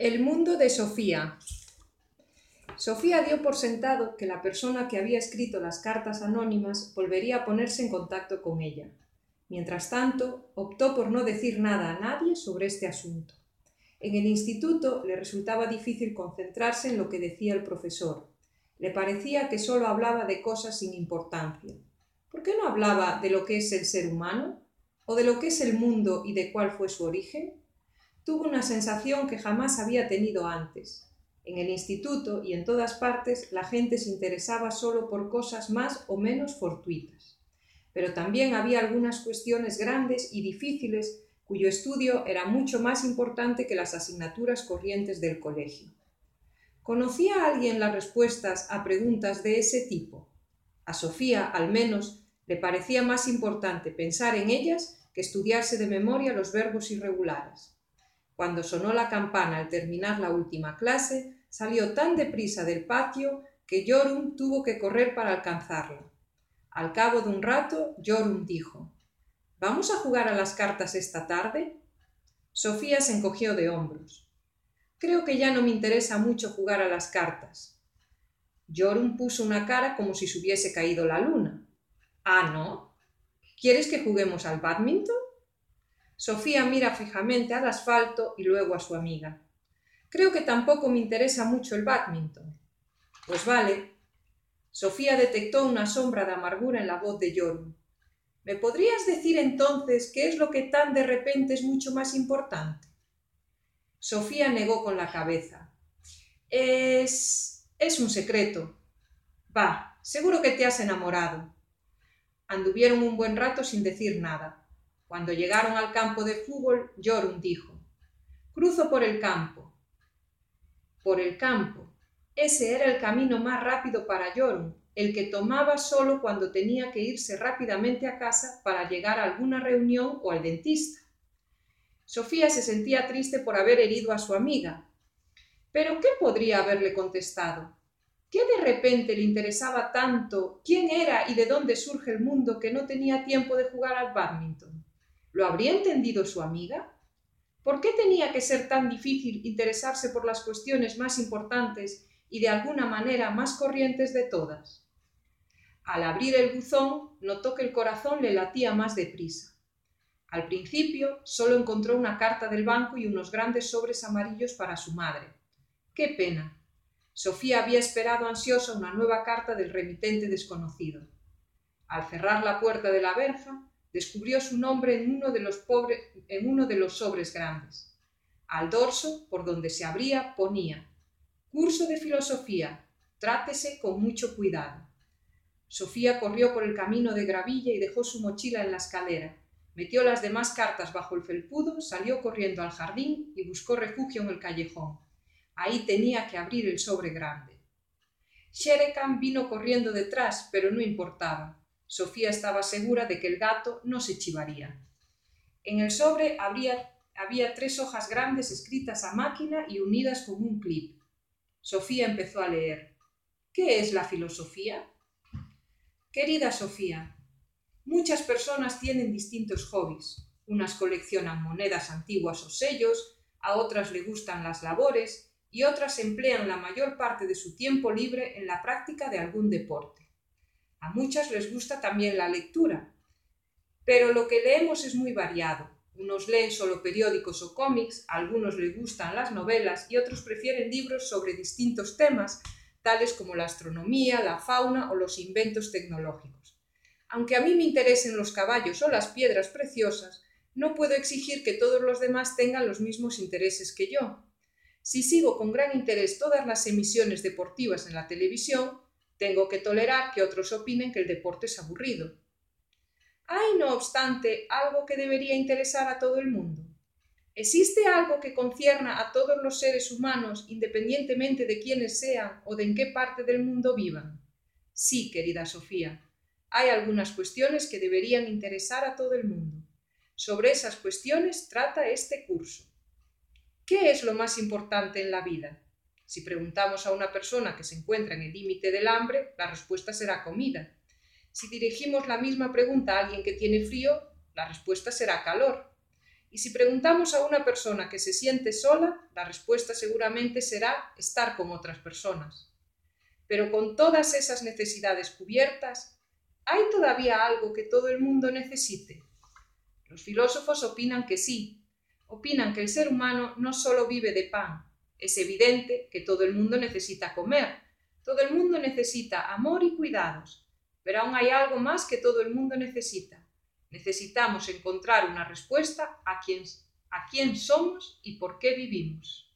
El mundo de Sofía. Sofía dio por sentado que la persona que había escrito las cartas anónimas volvería a ponerse en contacto con ella. Mientras tanto, optó por no decir nada a nadie sobre este asunto. En el instituto le resultaba difícil concentrarse en lo que decía el profesor. Le parecía que solo hablaba de cosas sin importancia. ¿Por qué no hablaba de lo que es el ser humano? ¿O de lo que es el mundo y de cuál fue su origen? Tuvo una sensación que jamás había tenido antes. En el instituto y en todas partes la gente se interesaba solo por cosas más o menos fortuitas. Pero también había algunas cuestiones grandes y difíciles cuyo estudio era mucho más importante que las asignaturas corrientes del colegio. ¿Conocía a alguien las respuestas a preguntas de ese tipo? A Sofía, al menos, le parecía más importante pensar en ellas que estudiarse de memoria los verbos irregulares. Cuando sonó la campana al terminar la última clase, salió tan deprisa del patio que Yorum tuvo que correr para alcanzarla. Al cabo de un rato, Yorum dijo ¿Vamos a jugar a las cartas esta tarde? Sofía se encogió de hombros. Creo que ya no me interesa mucho jugar a las cartas. Yorum puso una cara como si se hubiese caído la luna. Ah, ¿no? ¿Quieres que juguemos al badminton? Sofía mira fijamente al asfalto y luego a su amiga. Creo que tampoco me interesa mucho el badminton. Pues vale. Sofía detectó una sombra de amargura en la voz de Yorum. ¿Me podrías decir entonces qué es lo que tan de repente es mucho más importante? Sofía negó con la cabeza. Es. es un secreto. Va, seguro que te has enamorado. Anduvieron un buen rato sin decir nada. Cuando llegaron al campo de fútbol, Jorun dijo, Cruzo por el campo. Por el campo. Ese era el camino más rápido para Jorun, el que tomaba solo cuando tenía que irse rápidamente a casa para llegar a alguna reunión o al dentista. Sofía se sentía triste por haber herido a su amiga. Pero ¿qué podría haberle contestado? ¿Qué de repente le interesaba tanto quién era y de dónde surge el mundo que no tenía tiempo de jugar al badminton? ¿Lo habría entendido su amiga? ¿Por qué tenía que ser tan difícil interesarse por las cuestiones más importantes y de alguna manera más corrientes de todas? Al abrir el buzón, notó que el corazón le latía más deprisa. Al principio solo encontró una carta del banco y unos grandes sobres amarillos para su madre. ¡Qué pena! Sofía había esperado ansiosa una nueva carta del remitente desconocido. Al cerrar la puerta de la verja, descubrió su nombre en uno de los, en uno de los sobres grandes. Al dorso, por donde se abría, ponía Curso de Filosofía. Trátese con mucho cuidado. Sofía corrió por el camino de gravilla y dejó su mochila en la escalera. Metió las demás cartas bajo el felpudo, salió corriendo al jardín y buscó refugio en el callejón. Ahí tenía que abrir el sobre grande. Sherekan vino corriendo detrás, pero no importaba. Sofía estaba segura de que el gato no se chivaría. En el sobre había tres hojas grandes escritas a máquina y unidas con un clip. Sofía empezó a leer. ¿Qué es la filosofía? Querida Sofía, muchas personas tienen distintos hobbies. Unas coleccionan monedas antiguas o sellos, a otras le gustan las labores y otras emplean la mayor parte de su tiempo libre en la práctica de algún deporte. A muchas les gusta también la lectura, pero lo que leemos es muy variado. Unos leen solo periódicos o cómics, a algunos les gustan las novelas y otros prefieren libros sobre distintos temas, tales como la astronomía, la fauna o los inventos tecnológicos. Aunque a mí me interesen los caballos o las piedras preciosas, no puedo exigir que todos los demás tengan los mismos intereses que yo. Si sigo con gran interés todas las emisiones deportivas en la televisión, tengo que tolerar que otros opinen que el deporte es aburrido. ¿Hay, no obstante, algo que debería interesar a todo el mundo? ¿Existe algo que concierna a todos los seres humanos independientemente de quiénes sean o de en qué parte del mundo vivan? Sí, querida Sofía, hay algunas cuestiones que deberían interesar a todo el mundo. Sobre esas cuestiones trata este curso. ¿Qué es lo más importante en la vida? Si preguntamos a una persona que se encuentra en el límite del hambre, la respuesta será comida. Si dirigimos la misma pregunta a alguien que tiene frío, la respuesta será calor. Y si preguntamos a una persona que se siente sola, la respuesta seguramente será estar con otras personas. Pero con todas esas necesidades cubiertas, ¿hay todavía algo que todo el mundo necesite? Los filósofos opinan que sí. Opinan que el ser humano no solo vive de pan. Es evidente que todo el mundo necesita comer. Todo el mundo necesita amor y cuidados. Pero aún hay algo más que todo el mundo necesita. Necesitamos encontrar una respuesta a quién, somos y por qué vivimos.